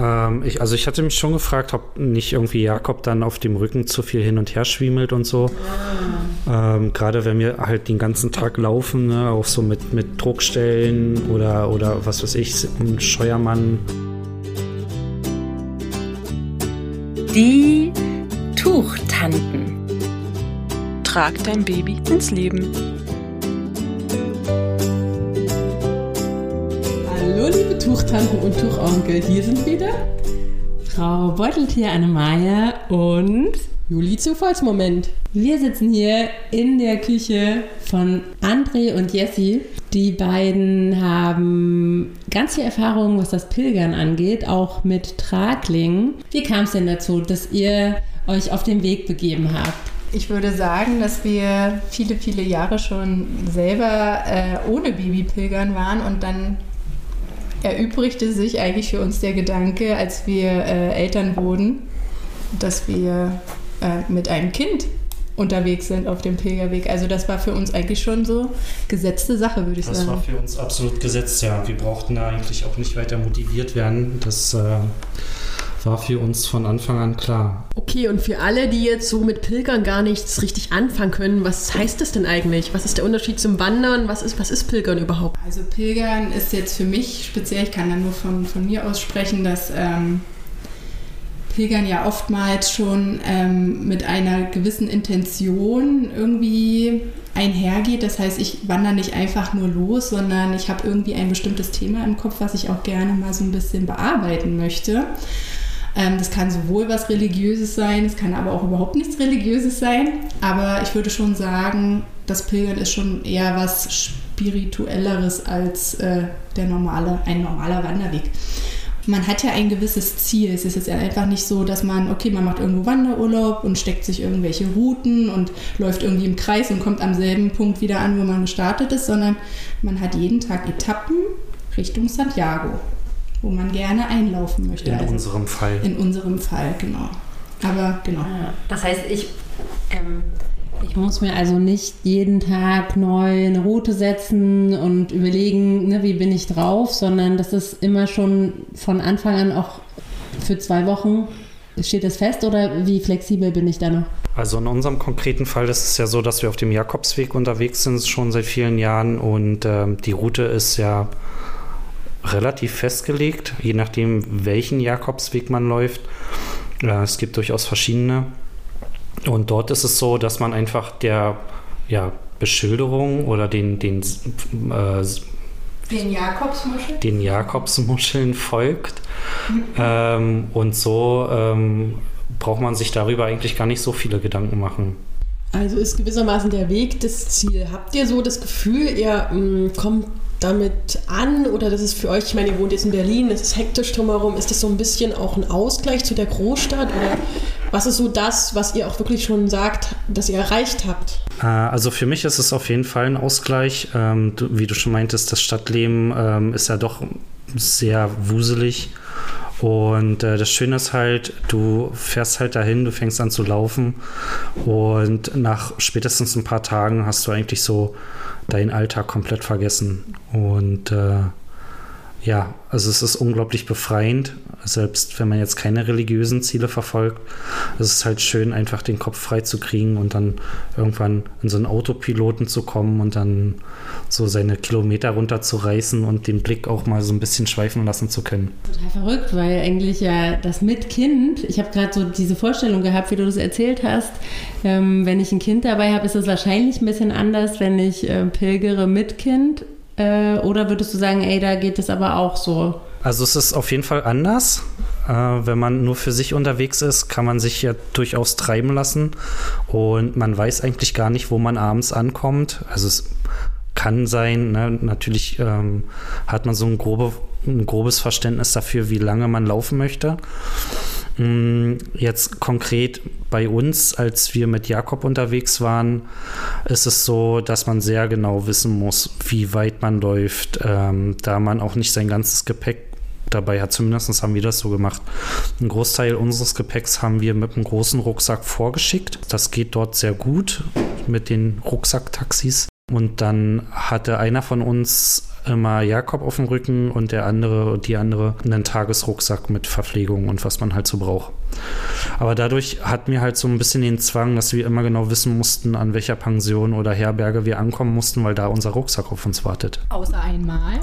Ähm, ich, also ich hatte mich schon gefragt, ob nicht irgendwie Jakob dann auf dem Rücken zu viel hin und her schwiemelt und so. Ja. Ähm, Gerade wenn wir halt den ganzen Tag laufen, ne, auch so mit, mit Druckstellen oder, oder was weiß ich, ein Scheuermann. Die Tuchtanten. Trag dein Baby ins Leben. Tuchtanten und Tuchonkel, hier sind wieder Frau Beuteltier Annemaya und Juli Zufallsmoment. Wir sitzen hier in der Küche von André und Jessie. Die beiden haben ganz viel Erfahrung, was das Pilgern angeht, auch mit Traglingen. Wie kam es denn dazu, dass ihr euch auf den Weg begeben habt? Ich würde sagen, dass wir viele, viele Jahre schon selber äh, ohne Baby pilgern waren und dann erübrigte sich eigentlich für uns der Gedanke, als wir äh, Eltern wurden, dass wir äh, mit einem Kind unterwegs sind auf dem Pilgerweg. Also das war für uns eigentlich schon so gesetzte Sache, würde ich das sagen. Das war für uns absolut gesetzt, ja. Wir brauchten da eigentlich auch nicht weiter motiviert werden. Das äh, war für uns von Anfang an klar. Okay, und für alle, die jetzt so mit Pilgern gar nichts richtig anfangen können, was heißt das denn eigentlich? Was ist der Unterschied zum Wandern? Was ist, was ist Pilgern überhaupt? Also Pilgern ist jetzt für mich speziell, ich kann da nur von, von mir aus sprechen, dass ähm, Pilgern ja oftmals schon ähm, mit einer gewissen Intention irgendwie einhergeht. Das heißt, ich wandere nicht einfach nur los, sondern ich habe irgendwie ein bestimmtes Thema im Kopf, was ich auch gerne mal so ein bisschen bearbeiten möchte. Ähm, das kann sowohl was Religiöses sein, es kann aber auch überhaupt nichts Religiöses sein. Aber ich würde schon sagen, das Pilgern ist schon eher was Spirituelleres als äh, der normale, ein normaler Wanderweg man hat ja ein gewisses Ziel. Es ist jetzt einfach nicht so, dass man, okay, man macht irgendwo Wanderurlaub und steckt sich irgendwelche Routen und läuft irgendwie im Kreis und kommt am selben Punkt wieder an, wo man gestartet ist, sondern man hat jeden Tag Etappen Richtung Santiago, wo man gerne einlaufen möchte. In also unserem Fall. In unserem Fall, genau. Aber genau. Das heißt, ich ähm, ich muss mir also nicht jeden Tag neu eine Route setzen und überlegen, ne, wie bin ich drauf, sondern das ist immer schon von Anfang an auch für zwei Wochen. Steht das fest oder wie flexibel bin ich da noch? Also in unserem konkreten Fall ist es ja so, dass wir auf dem Jakobsweg unterwegs sind, schon seit vielen Jahren und ähm, die Route ist ja relativ festgelegt, je nachdem, welchen Jakobsweg man läuft. Äh, es gibt durchaus verschiedene. Und dort ist es so, dass man einfach der ja, Beschilderung oder den, den, äh, den Jakobsmuscheln? Den Jakobsmuscheln folgt. Mhm. Ähm, und so ähm, braucht man sich darüber eigentlich gar nicht so viele Gedanken machen. Also ist gewissermaßen der Weg das Ziel. Habt ihr so das Gefühl, ihr mh, mm, kommt damit an oder das ist für euch, ich meine, ihr wohnt jetzt in Berlin, es ist hektisch drumherum, ist das so ein bisschen auch ein Ausgleich zu der Großstadt oder was ist so das, was ihr auch wirklich schon sagt, dass ihr erreicht habt? Äh, also für mich ist es auf jeden Fall ein Ausgleich. Ähm, wie du schon meintest, das Stadtleben ähm, ist ja doch sehr wuselig. Und äh, das Schöne ist halt, du fährst halt dahin, du fängst an zu laufen und nach spätestens ein paar Tagen hast du eigentlich so deinen Alltag komplett vergessen. Und äh, ja, also es ist unglaublich befreiend, selbst wenn man jetzt keine religiösen Ziele verfolgt. Es ist halt schön, einfach den Kopf frei zu kriegen und dann irgendwann in so einen Autopiloten zu kommen und dann so seine Kilometer runterzureißen und den Blick auch mal so ein bisschen schweifen lassen zu können. Total verrückt, weil eigentlich ja das mit Kind, ich habe gerade so diese Vorstellung gehabt, wie du das erzählt hast, ähm, wenn ich ein Kind dabei habe, ist es wahrscheinlich ein bisschen anders, wenn ich äh, pilgere mit Kind äh, oder würdest du sagen, ey, da geht es aber auch so? Also es ist auf jeden Fall anders. Äh, wenn man nur für sich unterwegs ist, kann man sich ja durchaus treiben lassen. Und man weiß eigentlich gar nicht, wo man abends ankommt. Also es kann sein, ne? natürlich ähm, hat man so ein, grobe, ein grobes Verständnis dafür, wie lange man laufen möchte. Mm, jetzt konkret bei uns, als wir mit Jakob unterwegs waren, ist es so, dass man sehr genau wissen muss, wie weit man läuft, ähm, da man auch nicht sein ganzes Gepäck dabei hat. Zumindest haben wir das so gemacht. Ein Großteil unseres Gepäcks haben wir mit einem großen Rucksack vorgeschickt. Das geht dort sehr gut mit den Rucksacktaxis. Und dann hatte einer von uns immer Jakob auf dem Rücken und der andere und die andere einen Tagesrucksack mit Verpflegung und was man halt so braucht. Aber dadurch hatten wir halt so ein bisschen den Zwang, dass wir immer genau wissen mussten, an welcher Pension oder Herberge wir ankommen mussten, weil da unser Rucksack auf uns wartet. Außer einmal.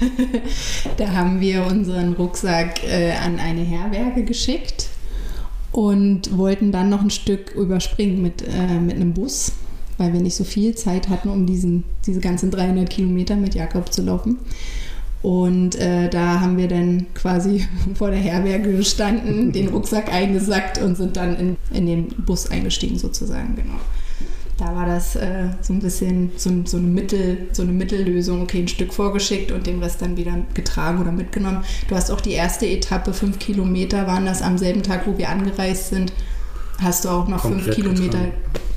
da haben wir unseren Rucksack äh, an eine Herberge geschickt und wollten dann noch ein Stück überspringen mit, äh, mit einem Bus weil wir nicht so viel Zeit hatten, um diesen, diese ganzen 300 Kilometer mit Jakob zu laufen. Und äh, da haben wir dann quasi vor der Herberge gestanden, den Rucksack eingesackt und sind dann in, in den Bus eingestiegen sozusagen, genau. Da war das äh, so ein bisschen so, so, eine Mittel, so eine Mittellösung, okay, ein Stück vorgeschickt und den Rest dann wieder getragen oder mitgenommen. Du hast auch die erste Etappe, fünf Kilometer waren das am selben Tag, wo wir angereist sind, hast du auch noch Komplett fünf Kilometer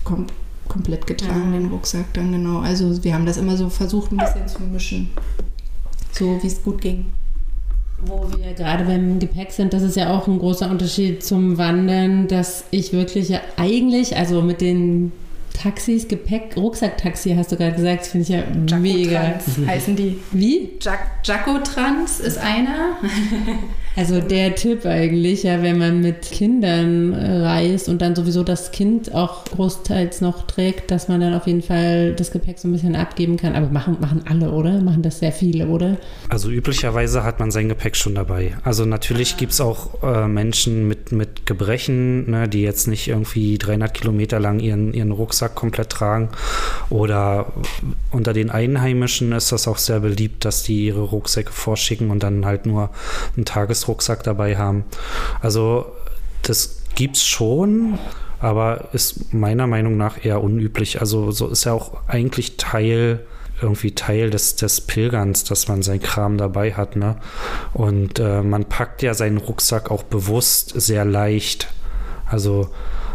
kom komplett getragen, ja. den Rucksack dann genau. Also wir haben das immer so versucht, ein bisschen zu mischen. So wie es gut ging. Wo wir gerade beim Gepäck sind, das ist ja auch ein großer Unterschied zum Wandern, dass ich wirklich ja eigentlich, also mit den Taxis, Gepäck, Rucksacktaxi hast du gerade gesagt, finde ich ja Jaco mega. Trans heißen die. Wie? Jaco Trans ist einer. Also der Tipp eigentlich, ja, wenn man mit Kindern äh, reist und dann sowieso das Kind auch großteils noch trägt, dass man dann auf jeden Fall das Gepäck so ein bisschen abgeben kann. Aber machen, machen alle, oder? Machen das sehr viele, oder? Also üblicherweise hat man sein Gepäck schon dabei. Also natürlich gibt es auch äh, Menschen mit, mit Gebrechen, ne, die jetzt nicht irgendwie 300 Kilometer lang ihren, ihren Rucksack komplett tragen. Oder unter den Einheimischen ist das auch sehr beliebt, dass die ihre Rucksäcke vorschicken und dann halt nur ein Tages Rucksack dabei haben. Also das gibt's schon, aber ist meiner Meinung nach eher unüblich. Also so ist ja auch eigentlich Teil irgendwie Teil des, des Pilgerns, dass man sein Kram dabei hat. Ne? Und äh, man packt ja seinen Rucksack auch bewusst sehr leicht. Also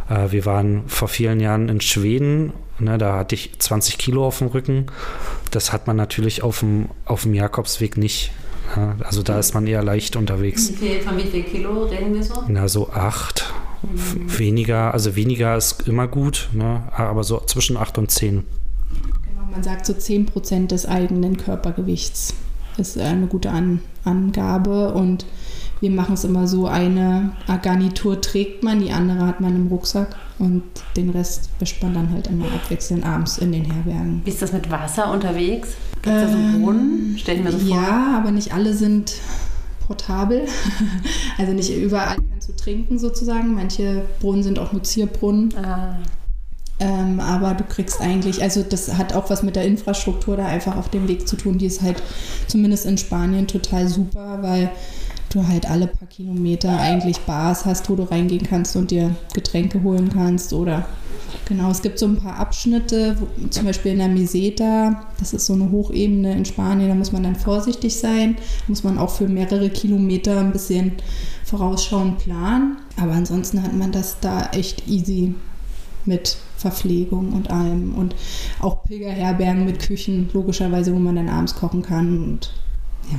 äh, wir waren vor vielen Jahren in Schweden, ne, da hatte ich 20 Kilo auf dem Rücken. Das hat man natürlich auf dem, auf dem Jakobsweg nicht. Ja, also da ist man eher leicht unterwegs. Wie viel, von wie viel Kilo reden wir so? Na, so acht. Mhm. Weniger, also weniger ist immer gut, ne? aber so zwischen acht und zehn. Genau, man sagt so 10 Prozent des eigenen Körpergewichts ist eine gute An Angabe und wir machen es immer so, eine Garnitur trägt man, die andere hat man im Rucksack und den Rest wäscht man dann halt immer abwechselnd abends in den Herbergen. Wie ist das mit Wasser unterwegs? Gibt es da so einen Brunnen? Stell ich mir so vor. Ja, aber nicht alle sind portabel. also nicht überall kannst du trinken sozusagen. Manche Brunnen sind auch nur Zierbrunnen. Ah. Ähm, aber du kriegst eigentlich, also das hat auch was mit der Infrastruktur da einfach auf dem Weg zu tun. Die ist halt zumindest in Spanien total super, weil du halt alle paar Kilometer eigentlich Bars hast, wo du reingehen kannst und dir Getränke holen kannst oder genau, es gibt so ein paar Abschnitte, wo, zum Beispiel in der Meseta, das ist so eine Hochebene in Spanien, da muss man dann vorsichtig sein, muss man auch für mehrere Kilometer ein bisschen vorausschauend planen, aber ansonsten hat man das da echt easy mit Verpflegung und allem und auch Pilgerherbergen mit Küchen, logischerweise, wo man dann abends kochen kann und ja.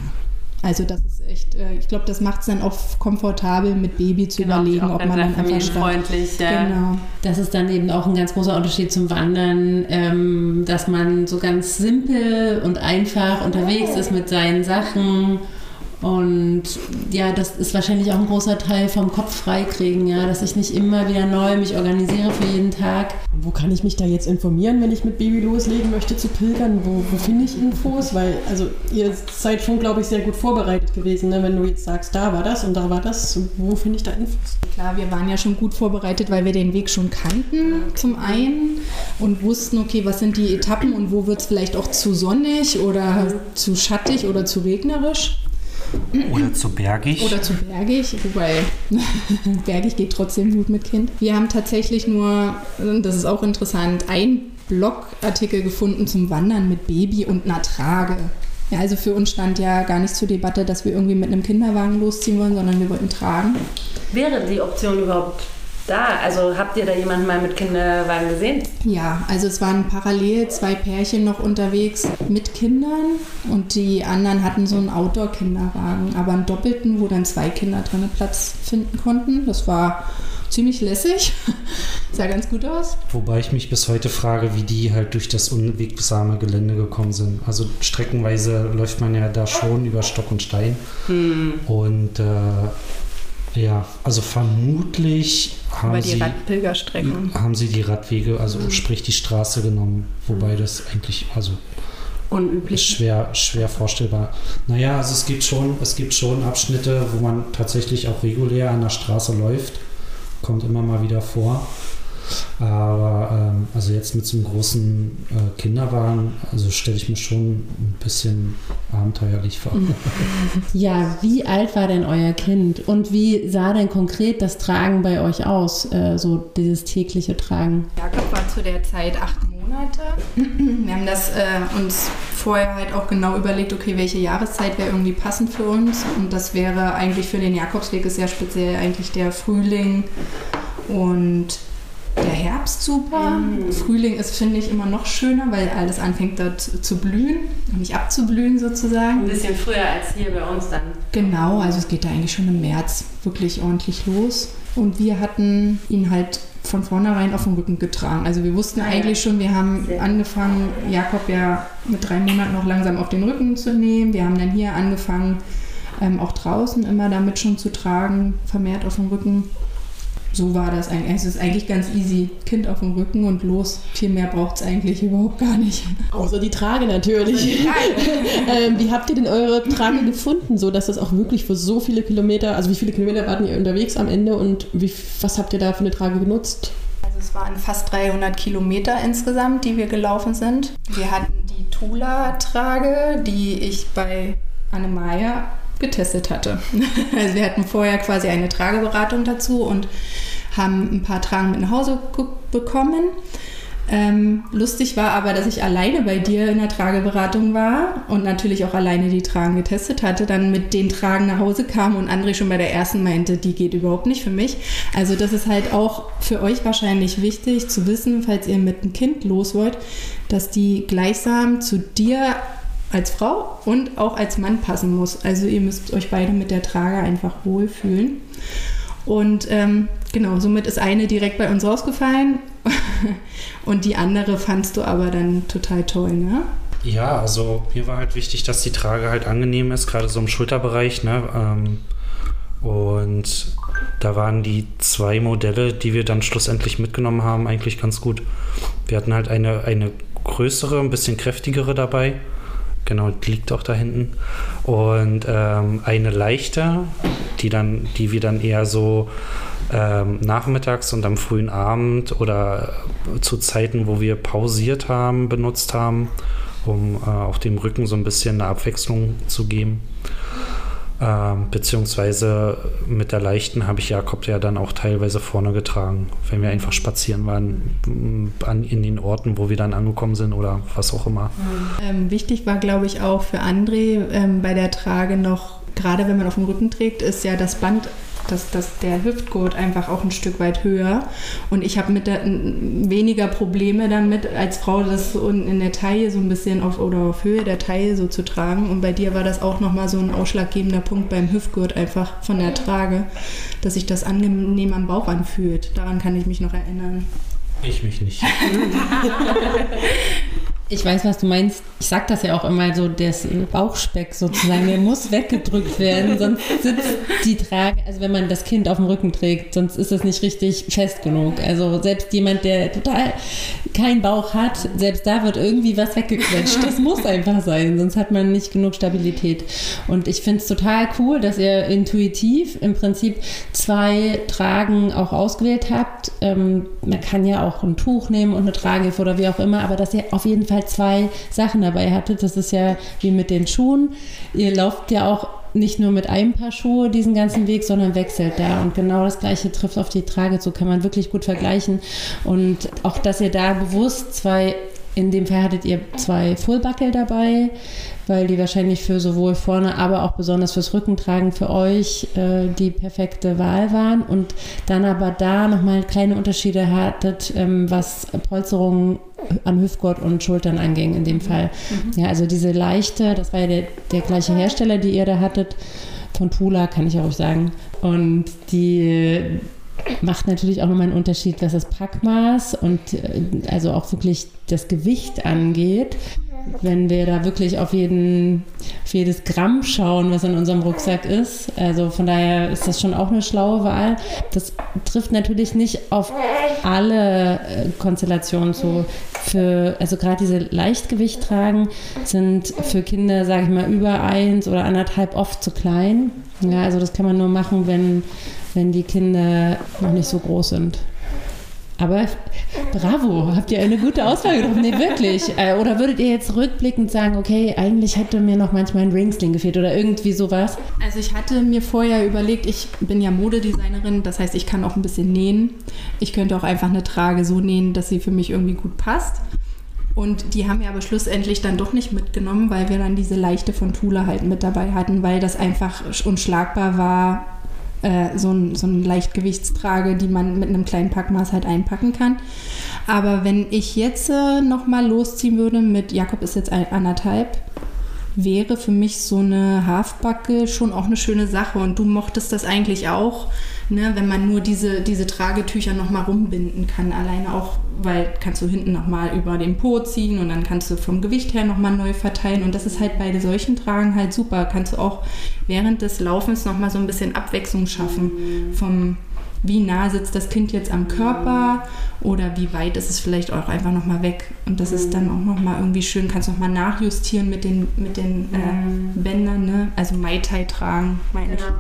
Also das ist echt, äh, ich glaube, das macht es dann auch komfortabel mit Baby zu genau, überlegen, ob man dann einfach freundlich, ja. Genau. Das ist dann eben auch ein ganz großer Unterschied zum Wandern, ähm, dass man so ganz simpel und einfach unterwegs ist mit seinen Sachen und ja, das ist wahrscheinlich auch ein großer Teil vom Kopf freikriegen, ja, dass ich nicht immer wieder neu mich organisiere für jeden Tag. Wo kann ich mich da jetzt informieren, wenn ich mit Baby loslegen möchte zu pilgern? Wo, wo finde ich Infos? Weil, also ihr seid schon, glaube ich, sehr gut vorbereitet gewesen, ne? wenn du jetzt sagst, da war das und da war das. Wo finde ich da Infos? Klar, wir waren ja schon gut vorbereitet, weil wir den Weg schon kannten, zum einen, und wussten, okay, was sind die Etappen und wo wird es vielleicht auch zu sonnig oder zu schattig oder zu regnerisch. Oder zu bergig. Oder zu bergig, wobei bergig geht trotzdem gut mit Kind. Wir haben tatsächlich nur, das ist auch interessant, ein Blogartikel gefunden zum Wandern mit Baby und einer Trage. Ja, also für uns stand ja gar nicht zur Debatte, dass wir irgendwie mit einem Kinderwagen losziehen wollen, sondern wir wollten tragen. Wäre die Option überhaupt da? Also habt ihr da jemanden mal mit Kinderwagen gesehen? Ja, also es waren parallel zwei Pärchen noch unterwegs mit Kindern und die anderen hatten so einen Outdoor-Kinderwagen, aber einen doppelten, wo dann zwei Kinder drin Platz finden konnten. Das war ziemlich lässig. Sah ganz gut aus. Wobei ich mich bis heute frage, wie die halt durch das unwegsame Gelände gekommen sind. Also streckenweise läuft man ja da schon über Stock und Stein. Hm. Und äh, ja, also vermutlich haben Aber die sie, Radpilgerstrecken. haben sie die Radwege, also Hm. sprich die Straße genommen. Wobei das eigentlich, also Unüblich. schwer, schwer vorstellbar. Naja, also es gibt schon, es gibt schon Abschnitte, wo man tatsächlich auch regulär an der Straße läuft. Kommt immer mal wieder vor. Aber ähm, also jetzt mit so einem großen äh, Kinderwagen, also stelle ich mir schon ein bisschen abenteuerlich vor. Ja, wie alt war denn euer Kind und wie sah denn konkret das Tragen bei euch aus, äh, so dieses tägliche Tragen? Jakob war zu der Zeit acht Monate. Wir haben das äh, uns vorher halt auch genau überlegt, okay, welche Jahreszeit wäre irgendwie passend für uns. Und das wäre eigentlich für den Jakobsweg ist ja speziell eigentlich der Frühling und der Herbst super. Frühling ist, finde ich, immer noch schöner, weil alles anfängt dort zu blühen und nicht abzublühen sozusagen. bisschen früher als hier bei uns dann. Genau, also es geht da eigentlich schon im März wirklich ordentlich los. Und wir hatten ihn halt von vornherein auf dem Rücken getragen. Also wir wussten Ah, eigentlich schon, wir haben angefangen, Jakob ja mit drei Monaten noch langsam auf den Rücken zu nehmen. Wir haben dann hier angefangen, ähm, auch draußen immer damit schon zu tragen, vermehrt auf dem Rücken. So war das eigentlich. Es ist eigentlich ganz easy. Kind auf dem Rücken und los. Viel mehr braucht es eigentlich überhaupt gar nicht. Außer die Trage natürlich. ähm, wie habt ihr denn eure Trage gefunden, so dass das auch wirklich für so viele Kilometer, also wie viele Kilometer warten ihr unterwegs am Ende und wie, was habt ihr da für eine Trage genutzt? Also es waren fast 300 Kilometer insgesamt, die wir gelaufen sind. Wir hatten die Tula-Trage, die ich bei Annemaya getestet hatte. Also wir hatten vorher quasi eine Trageberatung dazu und haben ein paar Tragen mit nach Hause bekommen. Ähm, lustig war aber, dass ich alleine bei dir in der Trageberatung war und natürlich auch alleine die Tragen getestet hatte, dann mit den Tragen nach Hause kam und André schon bei der ersten meinte, die geht überhaupt nicht für mich. Also das ist halt auch für euch wahrscheinlich wichtig zu wissen, falls ihr mit einem Kind los wollt, dass die gleichsam zu dir als Frau und auch als Mann passen muss. Also ihr müsst euch beide mit der Trage einfach wohlfühlen. Und ähm, genau, somit ist eine direkt bei uns rausgefallen und die andere fandst du aber dann total toll, ne? Ja, also mir war halt wichtig, dass die Trage halt angenehm ist, gerade so im Schulterbereich. Ne? Ähm, und da waren die zwei Modelle, die wir dann schlussendlich mitgenommen haben, eigentlich ganz gut. Wir hatten halt eine, eine größere, ein bisschen kräftigere dabei. Genau, die liegt auch da hinten. Und ähm, eine leichte, die, dann, die wir dann eher so ähm, nachmittags und am frühen Abend oder zu Zeiten, wo wir pausiert haben, benutzt haben, um äh, auf dem Rücken so ein bisschen eine Abwechslung zu geben. Ähm, beziehungsweise mit der leichten habe ich Jakob ja dann auch teilweise vorne getragen, wenn wir einfach spazieren waren m, an, in den Orten, wo wir dann angekommen sind oder was auch immer. Ähm, wichtig war, glaube ich, auch für André ähm, bei der Trage noch, gerade wenn man auf dem Rücken trägt, ist ja das Band, das, das, der Hüftgurt einfach auch ein Stück weit höher. Und ich habe mit der, weniger Probleme damit, als Frau das so in der Taille so ein bisschen auf oder auf Höhe der Taille so zu tragen. Und bei dir war das auch nochmal so ein ausschlaggebender Punkt beim Hüftgurt einfach von der Trage, dass sich das angenehm am Bauch anfühlt. Daran kann ich mich noch erinnern. Ich mich nicht. Ich weiß, was du meinst. Ich sag das ja auch immer so, das Bauchspeck sozusagen, der muss weggedrückt werden, sonst sitzt die Trage, also wenn man das Kind auf dem Rücken trägt, sonst ist es nicht richtig fest genug. Also selbst jemand, der total keinen Bauch hat, selbst da wird irgendwie was weggequetscht. Das muss einfach sein, sonst hat man nicht genug Stabilität. Und ich finde es total cool, dass ihr intuitiv im Prinzip zwei Tragen auch ausgewählt habt. Ähm, man kann ja auch ein Tuch nehmen und eine Tragehilfe oder wie auch immer, aber dass ihr auf jeden Fall zwei Sachen dabei hattet, das ist ja wie mit den Schuhen. Ihr lauft ja auch nicht nur mit einem Paar Schuhe diesen ganzen Weg, sondern wechselt da. Und genau das Gleiche trifft auf die Trage zu, kann man wirklich gut vergleichen. Und auch, dass ihr da bewusst zwei, in dem Fall hattet ihr zwei Fullbuckle dabei, weil die wahrscheinlich für sowohl vorne, aber auch besonders fürs Rückentragen für euch äh, die perfekte Wahl waren. Und dann aber da nochmal kleine Unterschiede hattet, ähm, was Polsterungen an Hüftgurt und Schultern anging in dem Fall. Ja, also diese leichte, das war ja der, der gleiche Hersteller, die ihr da hattet, von Tula, kann ich auch sagen. Und die macht natürlich auch nochmal einen Unterschied, was das Packmaß und äh, also auch wirklich das Gewicht angeht. Wenn wir da wirklich auf, jeden, auf jedes Gramm schauen, was in unserem Rucksack ist. Also von daher ist das schon auch eine schlaue Wahl. Das trifft natürlich nicht auf alle äh, Konstellationen zu. Für, also gerade diese Leichtgewicht tragen sind für Kinder, sage ich mal, über eins oder anderthalb oft zu klein. Ja, also das kann man nur machen, wenn, wenn die Kinder noch nicht so groß sind. Aber bravo, habt ihr eine gute Auswahl getroffen? Nee, wirklich. Äh, oder würdet ihr jetzt rückblickend sagen, okay, eigentlich hätte mir noch manchmal ein Ringsling gefehlt oder irgendwie sowas? Also ich hatte mir vorher überlegt, ich bin ja Modedesignerin, das heißt, ich kann auch ein bisschen nähen. Ich könnte auch einfach eine Trage so nähen, dass sie für mich irgendwie gut passt. Und die haben wir aber schlussendlich dann doch nicht mitgenommen, weil wir dann diese leichte von Thule halt mit dabei hatten, weil das einfach unschlagbar war, äh, so, ein, so ein Leichtgewichtstrage, die man mit einem kleinen Packmaß halt einpacken kann. Aber wenn ich jetzt äh, nochmal losziehen würde mit Jakob ist jetzt ein, anderthalb, wäre für mich so eine Hafbacke schon auch eine schöne Sache. Und du mochtest das eigentlich auch, ne, wenn man nur diese, diese Tragetücher nochmal rumbinden kann. Alleine auch, weil kannst du hinten nochmal über den Po ziehen und dann kannst du vom Gewicht her nochmal neu verteilen. Und das ist halt bei solchen Tragen halt super. Kannst du auch während des Laufens nochmal so ein bisschen Abwechslung schaffen vom wie nah sitzt das Kind jetzt am Körper oder wie weit ist es vielleicht auch einfach nochmal weg. Und das ist dann auch nochmal irgendwie schön, kannst nochmal nachjustieren mit den, mit den äh, Bändern, ne? also Mai Tai tragen, meine ich. Ja,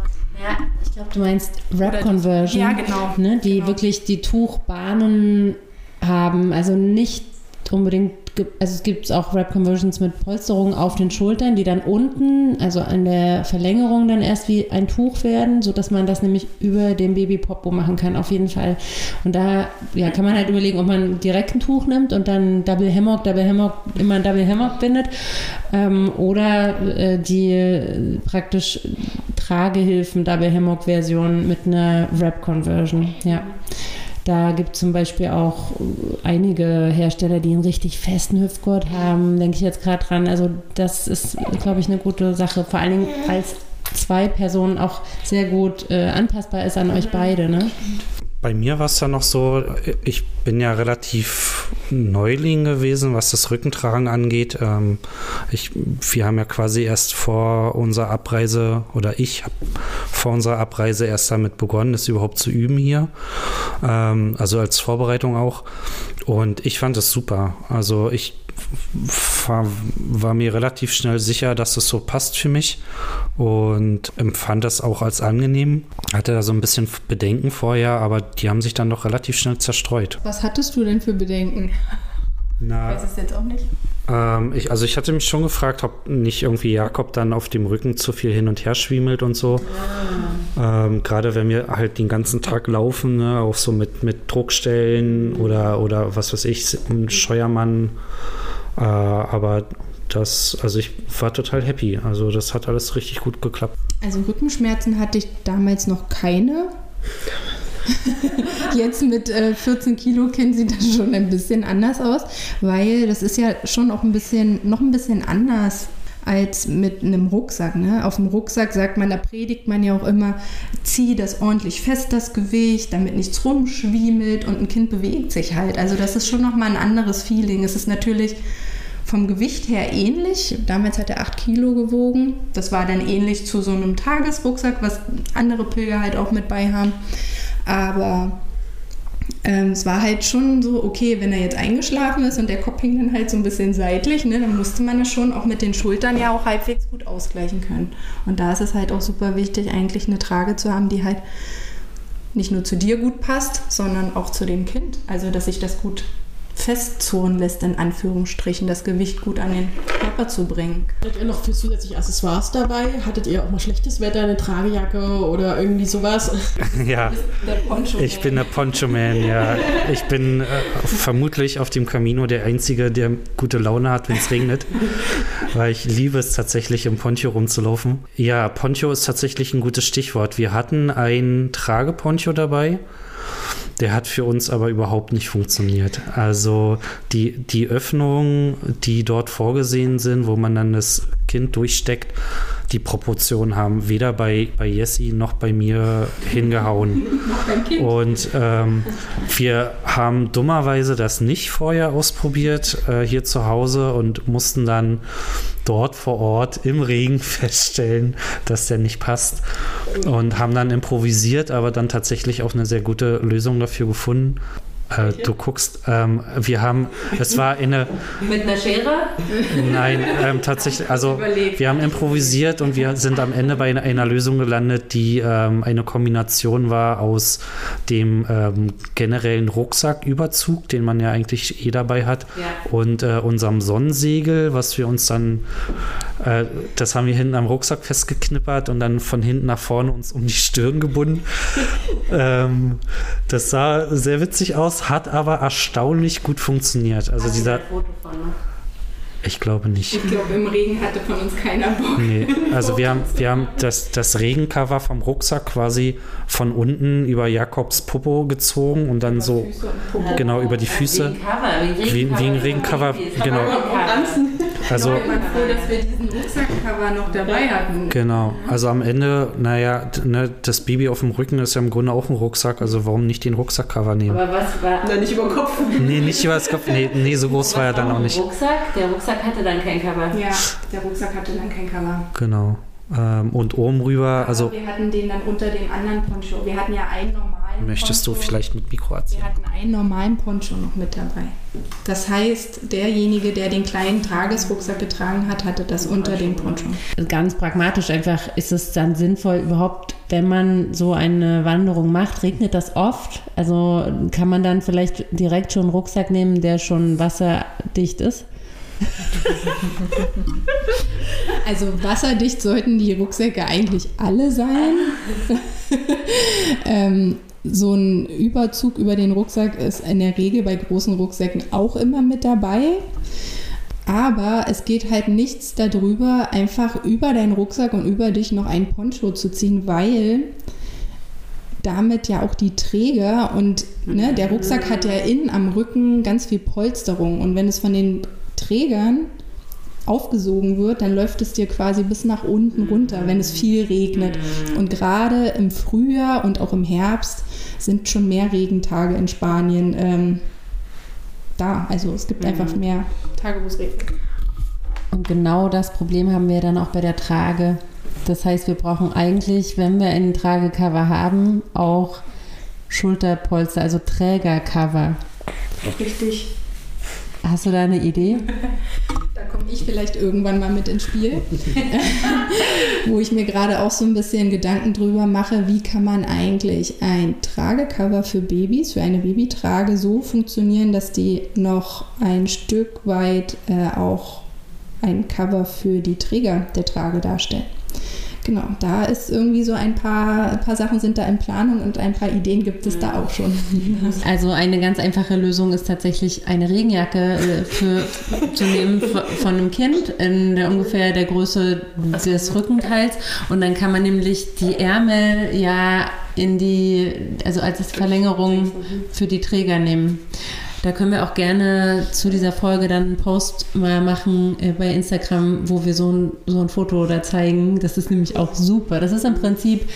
ich glaube, du meinst Rap Conversion. Ja, genau. Ne, die genau. wirklich die Tuchbahnen haben, also nicht unbedingt also es gibt auch Wrap Conversions mit Polsterungen auf den Schultern, die dann unten, also an der Verlängerung dann erst wie ein Tuch werden, sodass man das nämlich über dem Baby-Popo machen kann, auf jeden Fall. Und da ja, kann man halt überlegen, ob man direkt ein Tuch nimmt und dann Double Hammock, Double Hammock, immer ein Double Hammock bindet ähm, oder äh, die äh, praktisch Tragehilfen Double Hammock Version mit einer Wrap Conversion, ja. Da gibt es zum Beispiel auch einige Hersteller, die einen richtig festen Hüftgurt haben, denke ich jetzt gerade dran. Also das ist, glaube ich, eine gute Sache. Vor allen Dingen als zwei Personen auch sehr gut äh, anpassbar ist an euch beide. Ne? Bei mir war es ja noch so, ich bin ja relativ Neuling gewesen, was das Rückentragen angeht. Ähm, ich, wir haben ja quasi erst vor unserer Abreise, oder ich habe vor unserer Abreise erst damit begonnen, das überhaupt zu üben hier. Ähm, also als Vorbereitung auch. Und ich fand es super. Also ich war, war, mir relativ schnell sicher, dass es so passt für mich und empfand das auch als angenehm. Hatte da so ein bisschen Bedenken vorher, aber die haben sich dann doch relativ schnell zerstreut. Was hattest du denn für Bedenken? Na, ich weiß es jetzt auch nicht. Ähm, ich, also ich hatte mich schon gefragt, ob nicht irgendwie Jakob dann auf dem Rücken zu viel hin und her schwiemelt und so. Ja. Ähm, Gerade wenn wir halt den ganzen Tag laufen, ne, auch so mit, mit Druckstellen oder, oder was weiß ich, ein Scheuermann. Äh, aber das, also ich war total happy. Also das hat alles richtig gut geklappt. Also Rückenschmerzen hatte ich damals noch keine. Jetzt mit äh, 14 Kilo Kind sieht das schon ein bisschen anders aus, weil das ist ja schon auch ein bisschen, noch ein bisschen anders als mit einem Rucksack. Ne? Auf dem Rucksack sagt man, da predigt man ja auch immer, zieh das ordentlich fest, das Gewicht, damit nichts rumschwiemelt und ein Kind bewegt sich halt. Also das ist schon nochmal ein anderes Feeling. Es ist natürlich vom Gewicht her ähnlich. Damals hat er 8 Kilo gewogen. Das war dann ähnlich zu so einem Tagesrucksack, was andere Pilger halt auch mit bei haben. Aber ähm, es war halt schon so, okay, wenn er jetzt eingeschlafen ist und der Kopf hing dann halt so ein bisschen seitlich, ne, dann musste man das schon auch mit den Schultern ja auch halbwegs gut ausgleichen können. Und da ist es halt auch super wichtig, eigentlich eine Trage zu haben, die halt nicht nur zu dir gut passt, sondern auch zu dem Kind. Also, dass sich das gut festzurren lässt, in Anführungsstrichen, das Gewicht gut an den Körper zu bringen. Hattet ihr noch für zusätzliche Accessoires dabei? Hattet ihr auch mal schlechtes Wetter, eine Tragejacke oder irgendwie sowas? Ja, ich bin der Poncho-Man, ja. Ich bin äh, vermutlich auf dem Camino der Einzige, der gute Laune hat, wenn es regnet, weil ich liebe es tatsächlich, im Poncho rumzulaufen. Ja, Poncho ist tatsächlich ein gutes Stichwort. Wir hatten ein Trageponcho dabei. Der hat für uns aber überhaupt nicht funktioniert. Also die, die Öffnungen, die dort vorgesehen sind, wo man dann das Kind durchsteckt. Die Proportionen haben weder bei, bei Jessie noch bei mir hingehauen. Und ähm, wir haben dummerweise das nicht vorher ausprobiert äh, hier zu Hause und mussten dann dort vor Ort im Regen feststellen, dass der nicht passt und haben dann improvisiert, aber dann tatsächlich auch eine sehr gute Lösung dafür gefunden. Äh, du guckst, ähm, wir haben, es war eine. Mit einer Schere? Nein, ähm, tatsächlich, also wir haben improvisiert und wir sind am Ende bei einer, einer Lösung gelandet, die ähm, eine Kombination war aus dem ähm, generellen Rucksacküberzug, den man ja eigentlich eh dabei hat, Ja. und äh, unserem Sonnensegel, was wir uns dann, äh, das haben wir hinten am Rucksack festgeknippert und dann von hinten nach vorne uns um die Stirn gebunden. ähm, das sah sehr witzig aus, hat aber erstaunlich gut funktioniert. Also Hast dieser, da ein Foto von, ne? ich glaube nicht. Ich glaube, im Regen hatte von uns keiner Bock. Nee, also wir haben, wir haben das, das Regencover vom Rucksack quasi von unten über Jakobs Popo gezogen und dann so genau über die Füße. Wie ein Regencover, genau. Also Ich bin froh, dass wir diesen Rucksackcover noch dabei hatten. genau, also am Ende, naja, ne, das Baby auf dem Rücken ist ja im Grunde auch ein Rucksack, also warum nicht den Rucksackcover nehmen? Aber was war. Na, nicht über den Kopf. Nee, nicht über das Kopf, nee, nee so groß war er dann auch nicht. Rucksack? Der Rucksack hatte dann kein Cover. Ja, der Rucksack hatte dann kein Cover. Genau. Ähm, und oben rüber, also Aber wir hatten den dann unter dem anderen Poncho. Wir hatten ja einen normalen möchtest du Poncho. vielleicht mit Mikro erzählen? Wir hatten einen normalen Poncho noch mit dabei. Das heißt, derjenige, der den kleinen Tagesrucksack getragen hat, hatte das unter dem Poncho. Ganz pragmatisch einfach ist es dann sinnvoll überhaupt, wenn man so eine Wanderung macht, regnet das oft? Also kann man dann vielleicht direkt schon einen Rucksack nehmen, der schon wasserdicht ist? Also wasserdicht sollten die Rucksäcke eigentlich alle sein. ähm, so ein Überzug über den Rucksack ist in der Regel bei großen Rucksäcken auch immer mit dabei. Aber es geht halt nichts darüber, einfach über deinen Rucksack und über dich noch einen Poncho zu ziehen, weil damit ja auch die Träger und ne, der Rucksack hat ja innen am Rücken ganz viel Polsterung. Und wenn es von den Trägern aufgesogen wird, dann läuft es dir quasi bis nach unten runter, wenn es viel regnet. Und gerade im Frühjahr und auch im Herbst sind schon mehr Regentage in Spanien ähm, da. Also es gibt einfach mehr Tage, wo es regnet. Und genau das Problem haben wir dann auch bei der Trage. Das heißt, wir brauchen eigentlich, wenn wir einen Tragecover haben, auch Schulterpolster, also Trägercover. Richtig. Hast du da eine Idee? Komme ich vielleicht irgendwann mal mit ins Spiel, wo ich mir gerade auch so ein bisschen Gedanken drüber mache, wie kann man eigentlich ein Tragecover für Babys, für eine Babytrage so funktionieren, dass die noch ein Stück weit äh, auch ein Cover für die Träger der Trage darstellen. Genau, da ist irgendwie so ein paar, ein paar Sachen sind da in Planung und ein paar Ideen gibt es da auch schon. Also eine ganz einfache Lösung ist tatsächlich eine Regenjacke äh, für, zu nehmen von einem Kind in der ungefähr der Größe des Rückenteils. Und dann kann man nämlich die Ärmel ja in die, also als Verlängerung für die Träger nehmen. Da können wir auch gerne zu dieser Folge dann einen Post mal machen äh, bei Instagram, wo wir so ein, so ein Foto da zeigen. Das ist nämlich auch super. Das ist im Prinzip,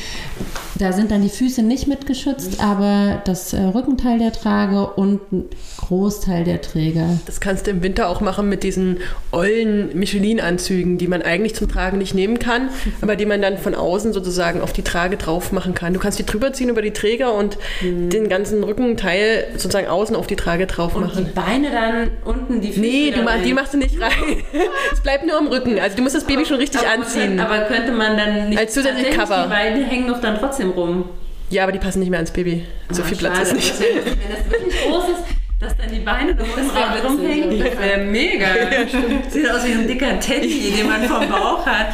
da sind dann die Füße nicht mitgeschützt, aber das äh, Rückenteil der Trage und ein Großteil der Träger. Das kannst du im Winter auch machen mit diesen ollen Michelin-Anzügen, die man eigentlich zum Tragen nicht nehmen kann, aber die man dann von außen sozusagen auf die Trage drauf machen kann. Du kannst die drüber ziehen über die Träger und den ganzen Rückenteil sozusagen außen auf die Trage drauf Und die machen. Beine dann unten, die Füße Nee, du rein. die machst du nicht rein. Es bleibt nur am Rücken. Also du musst das Baby schon richtig aber anziehen. Könnte, aber könnte man dann nicht Als zusätzlich Cover. Die Beine hängen doch dann trotzdem rum. Ja, aber die passen nicht mehr ans Baby. So Ah, viel Platz schade. ist nicht. Wenn das wirklich groß ist, dass dann die Beine noch unten rumhängen, ja. das wäre mega. Sieht aus wie ein dicker Teddy, den man vom Bauch hat.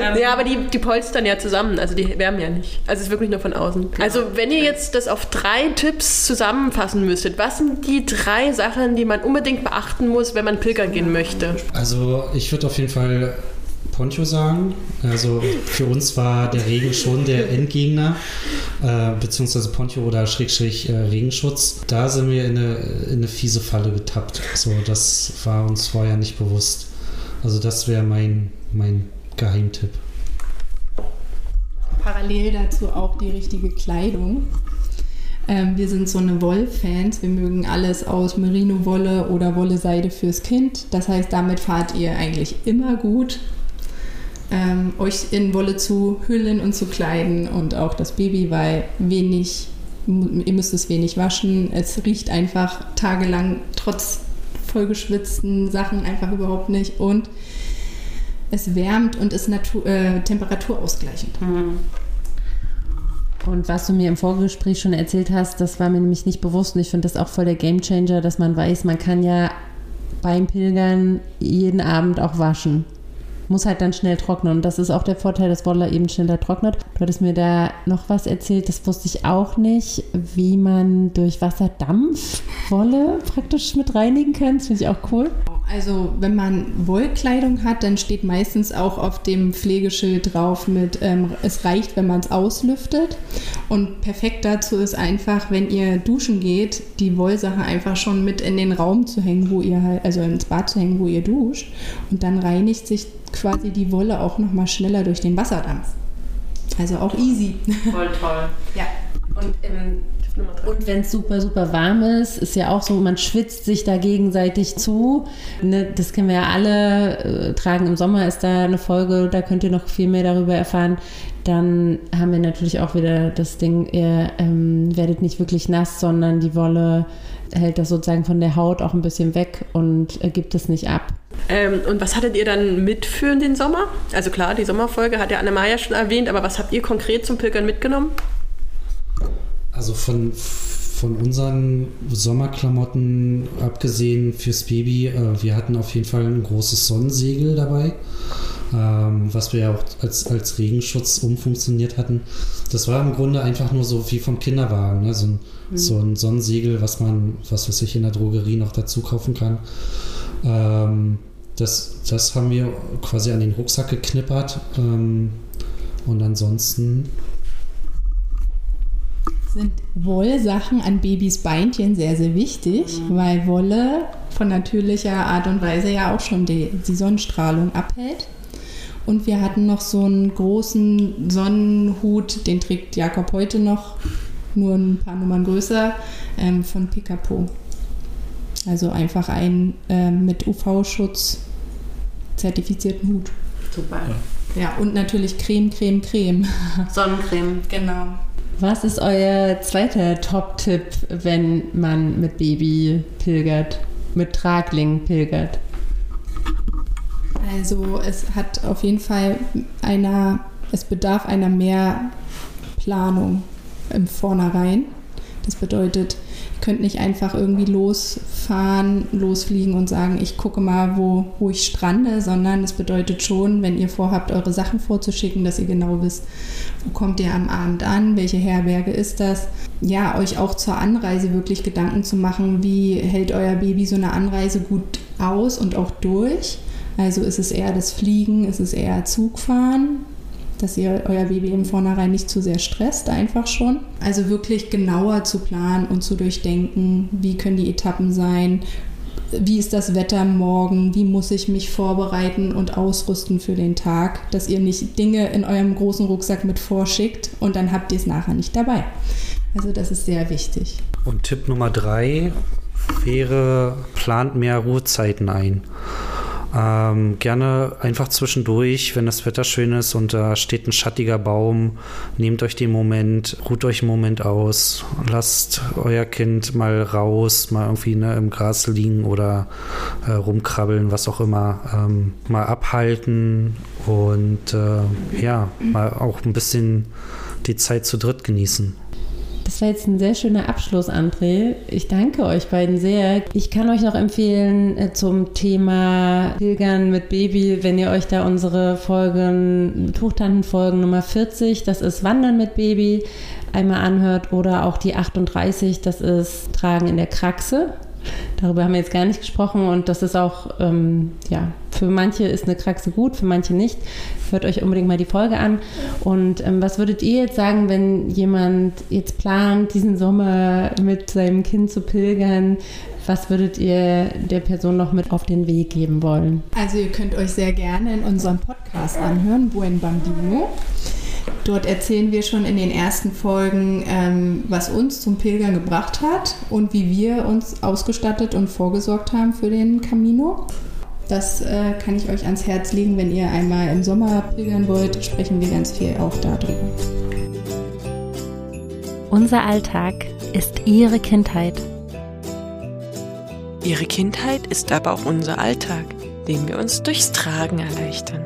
Ähm, Ja, aber die, die polstern ja zusammen, also die wärmen ja nicht. Also es ist wirklich nur von außen. Also wenn ihr jetzt das auf drei Tipps zusammenfassen müsstet, was sind die drei Sachen, die man unbedingt beachten muss, wenn man pilgern gehen möchte? Also ich würde auf jeden Fall Poncho sagen. Also für uns war der Regen schon der Endgegner, äh, beziehungsweise Poncho oder Schrägstrich äh, Regenschutz. Da sind wir in eine, in eine fiese Falle getappt. So, das war uns vorher nicht bewusst. Also das wäre mein, mein Geheimtipp. Parallel dazu auch die richtige Kleidung. Ähm, wir sind so eine Wollfans. Wir mögen alles aus Merino-Wolle oder Wolle-Seide fürs Kind. Das heißt, damit fahrt ihr eigentlich immer gut. Ähm, euch in Wolle zu hüllen und zu kleiden und auch das Baby, weil wenig, ihr müsst es wenig waschen. Es riecht einfach tagelang trotz vollgeschwitzten Sachen einfach überhaupt nicht und es wärmt und ist Natur, äh, temperaturausgleichend. Und was du mir im Vorgespräch schon erzählt hast, das war mir nämlich nicht bewusst und ich finde das auch voll der Gamechanger, dass man weiß, man kann ja beim Pilgern jeden Abend auch waschen. Muss halt dann schnell trocknen und das ist auch der Vorteil, dass Wolle eben schneller trocknet. Du hattest mir da noch was erzählt, das wusste ich auch nicht, wie man durch Wasserdampf Wolle praktisch mit reinigen kann. Das finde ich auch cool. Also wenn man Wollkleidung hat, dann steht meistens auch auf dem Pflegeschild drauf mit, ähm, es reicht, wenn man es auslüftet. Und perfekt dazu ist einfach, wenn ihr duschen geht, die Wollsache einfach schon mit in den Raum zu hängen, wo ihr halt, also ins Bad zu hängen, wo ihr duscht. Und dann reinigt sich quasi die Wolle auch nochmal schneller durch den Wasserdampf. Also auch easy. Voll toll. Ja. Und ähm, Und wenn es super, super warm ist, ist ja auch so, man schwitzt sich da gegenseitig zu. Ne, das kennen wir ja alle. Äh, Tragen im Sommer ist da eine Folge, da könnt ihr noch viel mehr darüber erfahren. Dann haben wir natürlich auch wieder das Ding, ihr ähm, werdet nicht wirklich nass, sondern die Wolle hält das sozusagen von der Haut auch ein bisschen weg und äh, gibt es nicht ab. Ähm, und was hattet ihr dann mit für den Sommer? Also klar, die Sommerfolge hat ja Annemaja schon erwähnt, aber was habt ihr konkret zum Pilgern mitgenommen? Also von, von unseren Sommerklamotten, abgesehen fürs Baby, äh, wir hatten auf jeden Fall ein großes Sonnensegel dabei, ähm, was wir ja auch als, als Regenschutz umfunktioniert hatten. Das war im Grunde einfach nur so wie vom Kinderwagen, ne? so, ein, so ein Sonnensegel, was man, was weiß ich, in der Drogerie noch dazu kaufen kann. Ähm, das, das haben wir quasi an den Rucksack geknippert. Ähm, und ansonsten sind Wollsachen an Babys Beinchen sehr, sehr wichtig, weil Wolle von natürlicher Art und Weise ja auch schon die, die Sonnenstrahlung abhält. Und wir hatten noch so einen großen Sonnenhut, den trägt Jakob heute noch, nur ein paar Nummern größer, ähm, von Picapo. Also einfach ein ähm, mit UV-Schutz zertifizierten Hut. super. Ja, und natürlich Creme, Creme, Creme. Sonnencreme. Genau. Was ist euer zweiter Top-Tipp, wenn man mit Baby pilgert, mit Tragling pilgert? Also es hat auf jeden Fall einer, es bedarf einer mehr Planung im Vornherein. Das bedeutet, ihr könnt nicht einfach irgendwie losfahren, losfliegen und sagen, ich gucke mal, wo, wo ich strande, sondern es bedeutet schon, wenn ihr vorhabt, eure Sachen vorzuschicken, dass ihr genau wisst, wo kommt ihr am Abend an, welche Herberge ist das. Ja, euch auch zur Anreise wirklich Gedanken zu machen, wie hält euer Baby so eine Anreise gut aus und auch durch. Also ist es eher das Fliegen, ist es eher Zugfahren, dass ihr euer Baby im Vornherein nicht zu sehr stresst, einfach schon. Also wirklich genauer zu planen und zu durchdenken, wie können die Etappen sein, wie ist das Wetter morgen, wie muss ich mich vorbereiten und ausrüsten für den Tag, dass ihr nicht Dinge in eurem großen Rucksack mit vorschickt und dann habt ihr es nachher nicht dabei. Also das ist sehr wichtig. Und Tipp Nummer drei wäre, plant mehr Ruhezeiten ein. Ähm, gerne einfach zwischendurch, wenn das Wetter schön ist und da steht ein schattiger Baum, nehmt euch den Moment, ruht euch einen Moment aus, lasst euer Kind mal raus, mal irgendwie ne, im Gras liegen oder äh, rumkrabbeln, was auch immer, ähm, mal abhalten und äh, ja, mal auch ein bisschen die Zeit zu dritt genießen. Das war jetzt ein sehr schöner Abschluss, André. Ich danke euch beiden sehr. Ich kann euch noch empfehlen äh, zum Thema Pilgern mit Baby, wenn ihr euch da unsere Folgen, Tuchtantenfolgen Nummer 40, das ist Wandern mit Baby, einmal anhört oder auch die 38, das ist Tragen in der Kraxe. Darüber haben wir jetzt gar nicht gesprochen und das ist auch, ähm, ja, für manche ist eine Kraxe gut, für manche nicht. Hört euch unbedingt mal die Folge an. Und ähm, was würdet ihr jetzt sagen, wenn jemand jetzt plant, diesen Sommer mit seinem Kind zu pilgern? Was würdet ihr der Person noch mit auf den Weg geben wollen? Also ihr könnt euch sehr gerne in unserem Podcast anhören, Buen Bambino. Dort erzählen wir schon in den ersten Folgen, ähm, was uns zum Pilgern gebracht hat und wie wir uns ausgestattet und vorgesorgt haben für den Camino. Das äh, kann ich euch ans Herz legen, wenn ihr einmal im Sommer pilgern wollt, sprechen wir ganz viel auch darüber. Unser Alltag ist Ihre Kindheit. Ihre Kindheit ist aber auch unser Alltag, den wir uns durchs Tragen erleichtern.